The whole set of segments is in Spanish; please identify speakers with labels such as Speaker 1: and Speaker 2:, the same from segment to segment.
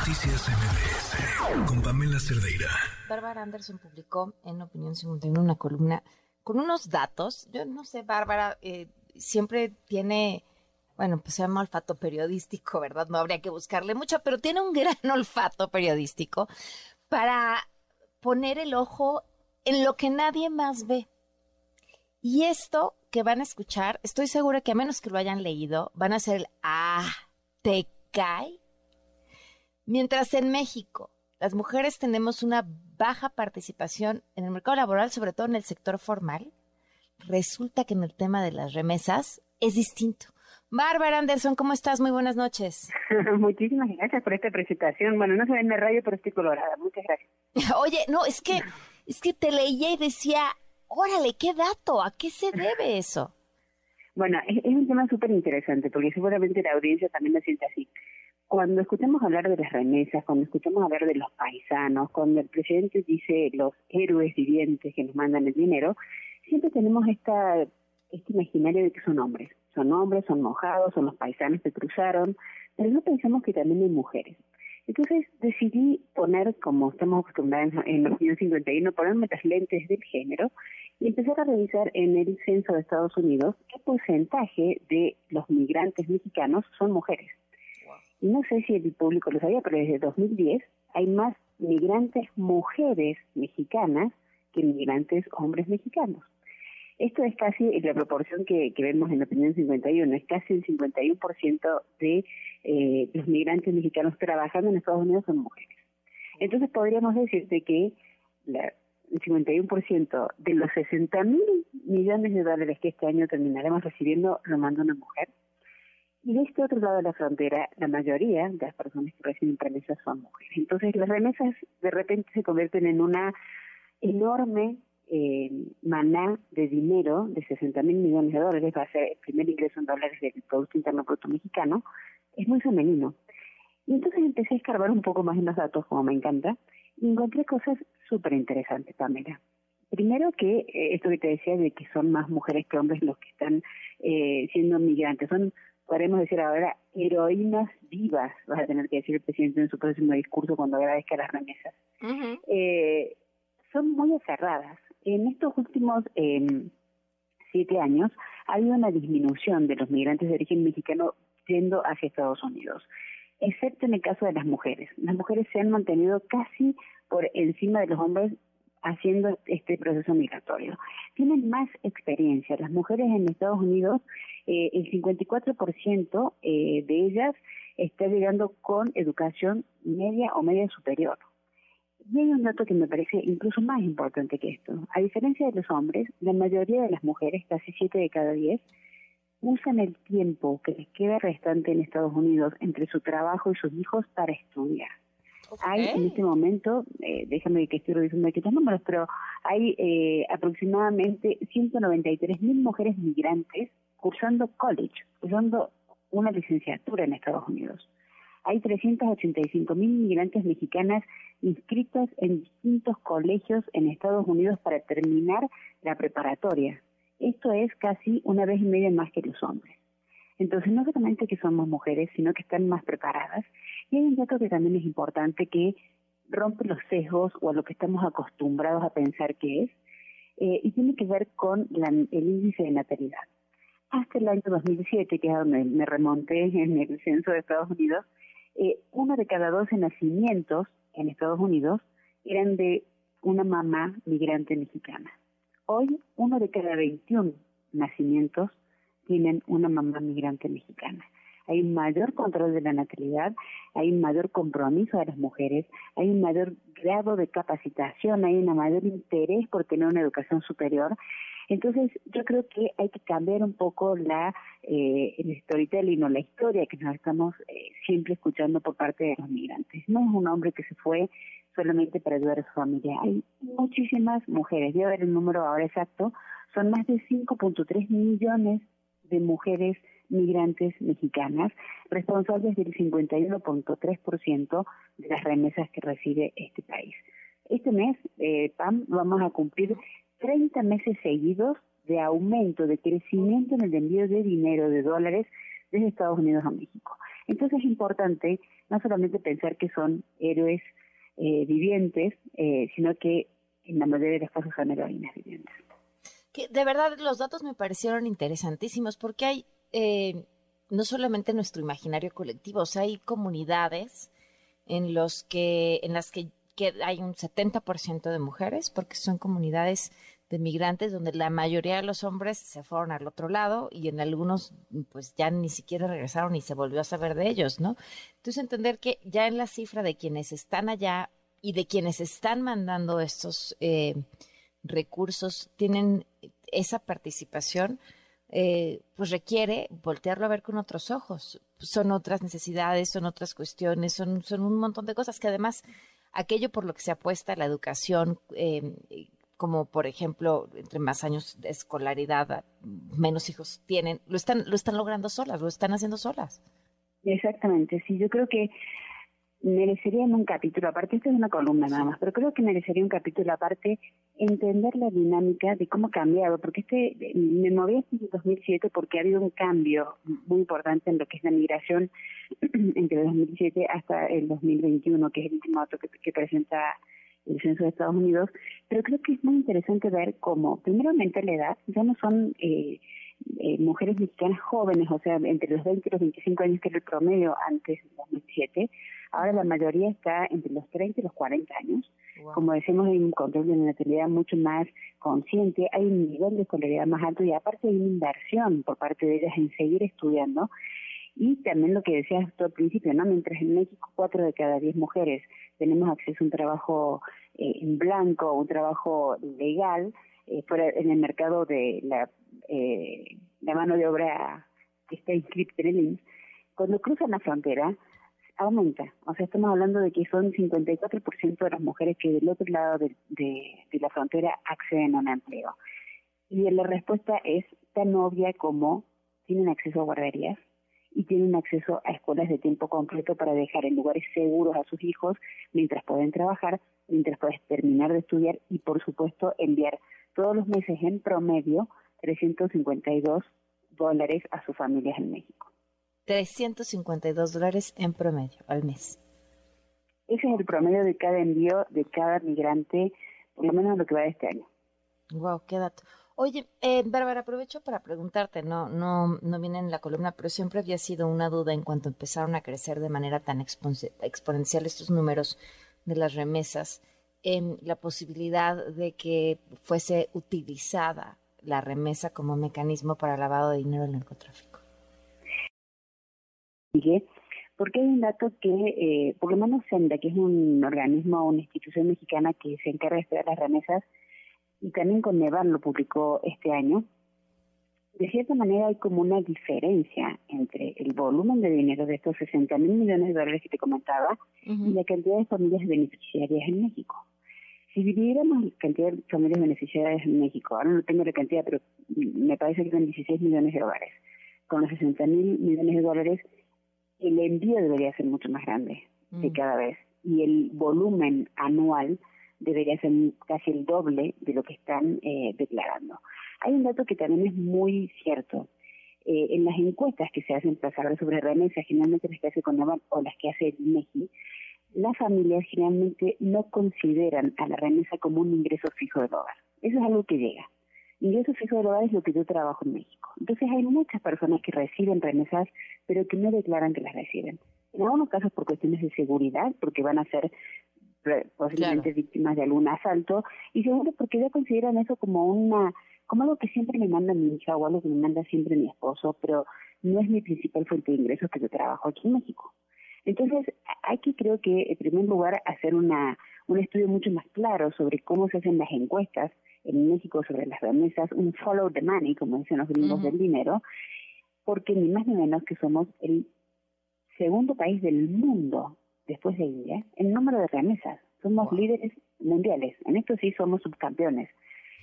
Speaker 1: Noticias MBS con Pamela Cerdeira.
Speaker 2: Bárbara Anderson publicó en Opinión 51 una columna con unos datos. Yo no sé, Bárbara, eh, siempre tiene, bueno, pues se llama olfato periodístico, ¿verdad? No habría que buscarle mucho, pero tiene un gran olfato periodístico para poner el ojo en lo que nadie más ve. Y esto que van a escuchar, estoy segura que a menos que lo hayan leído, van a ser el ah, te cae. Mientras en México las mujeres tenemos una baja participación en el mercado laboral, sobre todo en el sector formal, resulta que en el tema de las remesas es distinto. Bárbara Anderson, ¿cómo estás? Muy buenas noches.
Speaker 3: Muchísimas gracias por esta presentación. Bueno, no se ve en la radio, pero estoy colorada. Muchas gracias.
Speaker 2: Oye, no, es que, es que te leía y decía, órale, qué dato, ¿a qué se debe eso?
Speaker 3: Bueno, es, un tema súper interesante, porque seguramente la audiencia también lo siente así. Cuando escuchamos hablar de las remesas, cuando escuchamos hablar de los paisanos, cuando el presidente dice los héroes vivientes que nos mandan el dinero, siempre tenemos esta este imaginario de que son hombres. Son hombres, son mojados, son los paisanos que cruzaron, pero no pensamos que también hay mujeres. Entonces decidí poner, como estamos acostumbrados en la opinión 51, ponerme las lentes del género y empezar a revisar en el censo de Estados Unidos qué porcentaje de los migrantes mexicanos son mujeres. No sé si el público lo sabía, pero desde 2010 hay más migrantes mujeres mexicanas que migrantes hombres mexicanos. Esto es casi la proporción que, vemos en la opinión 51, es casi el 51% de eh, los migrantes mexicanos trabajando en Estados Unidos son mujeres. Entonces podríamos decirte que la, el 51% de los 60 mil millones de dólares que este año terminaremos recibiendo lo manda una mujer. Y de este otro lado de la frontera, la mayoría de las personas que reciben remesas son mujeres. Entonces las remesas de repente se convierten en una enorme eh, maná de dinero de 60 mil millones de dólares, va a ser el primer ingreso en dólares del Producto Interno Bruto Mexicano, es muy femenino. Y entonces empecé a escarbar un poco más en los datos, como me encanta, y encontré cosas súper interesantes, Pamela. Primero que eh, esto que te decía de que son más mujeres que hombres los que están eh, siendo migrantes, son, podemos decir ahora, heroínas vivas, vas a tener que decir el presidente en su próximo discurso cuando agradezca las remesas. eh, son muy aferradas, en estos últimos eh, siete años ha habido una disminución de los migrantes de origen mexicano yendo hacia Estados Unidos, excepto en el caso de las mujeres. Las mujeres se han mantenido casi por encima de los hombres haciendo este proceso migratorio. Tienen más experiencia. Las mujeres en Estados Unidos, eh, el 54% eh, de ellas está llegando con educación media o media superior. Y hay un dato que me parece incluso más importante que esto. A diferencia de los hombres, la mayoría de las mujeres, casi 7 de cada 10, usan el tiempo que les queda restante en Estados Unidos entre su trabajo y sus hijos para estudiar. Hay en este momento, eh, déjame que estoy revisando aquí los números, pero hay eh, aproximadamente 193 mil mujeres migrantes cursando college, cursando una licenciatura en Estados Unidos hay 385 mil migrantes mexicanas inscritas en distintos colegios en Estados Unidos para terminar la preparatoria. Esto es casi una vez y media más que los hombres. Entonces, no solamente que somos mujeres, sino que están más preparadas. Y hay un dato que también es importante que rompe los sesgos o a lo que estamos acostumbrados a pensar que es, eh, y tiene que ver con el índice de natalidad. Hasta el año 2007, que es donde me remonté en el censo de Estados Unidos, eh, uno de cada 12 nacimientos en Estados Unidos eran de una mamá migrante mexicana. Hoy, uno de cada 21 nacimientos tienen una mamá migrante mexicana. Hay un mayor control de la natalidad, hay un mayor compromiso de las mujeres, hay un mayor grado de capacitación, hay un mayor interés por tener una educación superior entonces, yo creo que hay que cambiar un poco la eh, el storytelling o la historia que nos estamos eh, siempre escuchando por parte de los migrantes. No es un hombre que se fue solamente para ayudar a su familia. Hay muchísimas mujeres, voy a ver el número ahora exacto, son más de 5.3 millones de mujeres migrantes mexicanas, responsables del 51.3% de las remesas que recibe este país. Este mes, eh, Pam, vamos a cumplir 30 meses seguidos de aumento, de crecimiento en el envío de dinero, de dólares, desde Estados Unidos a México. Entonces es importante no solamente pensar que son héroes eh, vivientes, eh, sino que en la mayoría de los casos son heroínas vivientes.
Speaker 2: Que de verdad los datos me parecieron interesantísimos porque hay eh, no solamente nuestro imaginario colectivo, o sea, hay comunidades en los que en las que, hay un 70% de mujeres porque son comunidades de migrantes donde la mayoría de los hombres se fueron al otro lado y en algunos pues ya ni siquiera regresaron y se volvió a saber de ellos, ¿no? Entonces entender que ya en la cifra de quienes están allá y de quienes están mandando estos eh, recursos tienen esa participación, eh, pues requiere voltearlo a ver con otros ojos. Son otras necesidades, son otras cuestiones, son, son un montón de cosas que además aquello por lo que se apuesta la educación, eh, como por ejemplo, entre más años de escolaridad, menos hijos tienen, lo están, lo están logrando solas, lo están haciendo solas.
Speaker 3: Exactamente, sí, yo creo que merecería en un capítulo aparte, esta es una columna nada más, pero creo que merecería un capítulo aparte entender la dinámica de cómo ha cambiado, porque este me moví desde 2007 porque ha habido un cambio muy importante en lo que es la migración entre 2007 hasta el 2021, que es el último dato que, que presenta el censo de Estados Unidos, pero creo que es muy interesante ver cómo, primeramente la edad, ya no son eh, eh, mujeres mexicanas jóvenes, o sea, entre los 20 y los 25 años, que era el promedio antes de 2007, ahora la mayoría está entre los 30 y los 40 años. Como decimos, hay un control de natalidad mucho más consciente, hay un nivel de escolaridad más alto y aparte hay una inversión por parte de ellas en seguir estudiando. Y también lo que decías tú al principio, ¿no? Mientras en México cuatro de cada diez mujeres tenemos acceso a un trabajo eh, en blanco, un trabajo legal, eh, fuera en el mercado de la, eh, la mano de obra que está inscrita en el cuando cruzan la frontera, aumenta. O sea, estamos hablando de que son 54% de las mujeres que del otro lado de, de, la frontera acceden a un empleo. Y la respuesta es tan obvia como tienen acceso a guarderías, y tienen acceso a escuelas de tiempo completo para dejar en lugares seguros a sus hijos mientras pueden trabajar, mientras pueden terminar de estudiar y por supuesto enviar todos los meses en promedio 352 dólares a sus familias en México.
Speaker 2: 352 dólares en promedio al mes.
Speaker 3: Ese es el promedio de cada envío de cada migrante, por lo menos lo que va de este año.
Speaker 2: Wow, qué dato. Oye, eh, Bárbara, aprovecho para preguntarte, no, no, no viene en la columna, pero siempre había sido una duda en cuanto empezaron a crecer de manera tan exponencial estos números de las remesas, en la posibilidad de que fuese utilizada la remesa como mecanismo para lavado de dinero del narcotráfico.
Speaker 3: Porque hay un dato que, eh, por lo menos SENDA, que es un organismo, una institución mexicana que se encarga de estudiar las remesas, y también con Nevar lo publicó este año, de cierta manera hay como una diferencia entre el volumen de dinero de estos 60 mil millones de dólares que te comentaba y la cantidad de familias beneficiarias en México. Si dividiéramos la cantidad de familias beneficiarias en México, ahora no tengo la cantidad, pero me parece que son 16 millones de dólares, con los 60 mil millones de dólares, el envío debería ser mucho más grande de mm. cada vez y el volumen anual debería ser casi el doble de lo que están eh, declarando. Hay un dato que también es muy cierto. Eh, en las encuestas que se hacen para saber sobre remesas, generalmente las que hace Conaval o las que hace el INEGI, las familias generalmente no consideran a la remesa como un ingreso fijo del hogar. Eso es algo que llega. Ingreso fijo del hogar es lo que yo trabajo en México. Entonces hay muchas personas que reciben remesas, pero que no declaran que las reciben. En algunos casos por cuestiones de seguridad, porque van a ser posiblemente víctimas de algún asalto, y segundo porque ya consideran eso como una como algo que siempre me manda mi hija o algo que me manda siempre mi esposo, pero no es mi principal fuente de ingresos que yo trabajo aquí en México. Entonces, hay que creo que, en primer lugar, hacer una, un estudio mucho más claro sobre cómo se hacen las encuestas en México sobre las remesas, un follow the money, como dicen los gringos del dinero, porque ni más ni menos que somos el segundo país del mundo después de India, el número de remesas. Somos líderes mundiales. En esto sí somos subcampeones.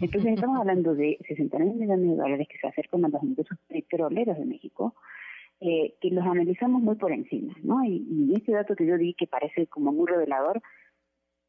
Speaker 3: Entonces estamos hablando de 69 millones de dólares que se acercan a los ingresos petroleros de México, eh, que los analizamos muy por encima, ¿no? Y, este dato que yo di, que parece como muy revelador,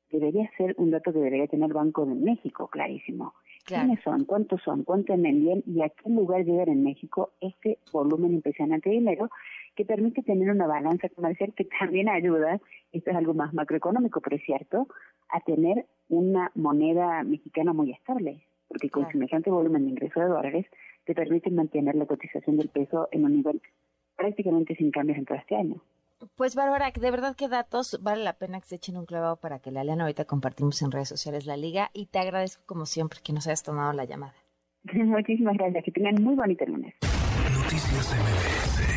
Speaker 3: debería ser un dato que debería tener Banco de México, clarísimo. ¿Quiénes son? ¿Cuántos son? ¿Cuánto envían? ¿Y a qué lugar llegan en México este volumen impresionante de dinero que permite tener una balanza comercial que también ayuda, esto es algo más macroeconómico, pero es cierto, a tener una moneda mexicana muy estable, porque con semejante volumen de ingreso de dólares te permite mantener la cotización del peso en un nivel prácticamente sin cambios en todo este año.
Speaker 2: Pues Bárbara, de verdad que datos vale la pena que se echen un clavado para que la lean. Ahorita compartimos en redes sociales la liga y te agradezco como siempre que nos hayas tomado la llamada.
Speaker 3: Muchísimas gracias, que tengan muy bonito lunes. Noticias MBS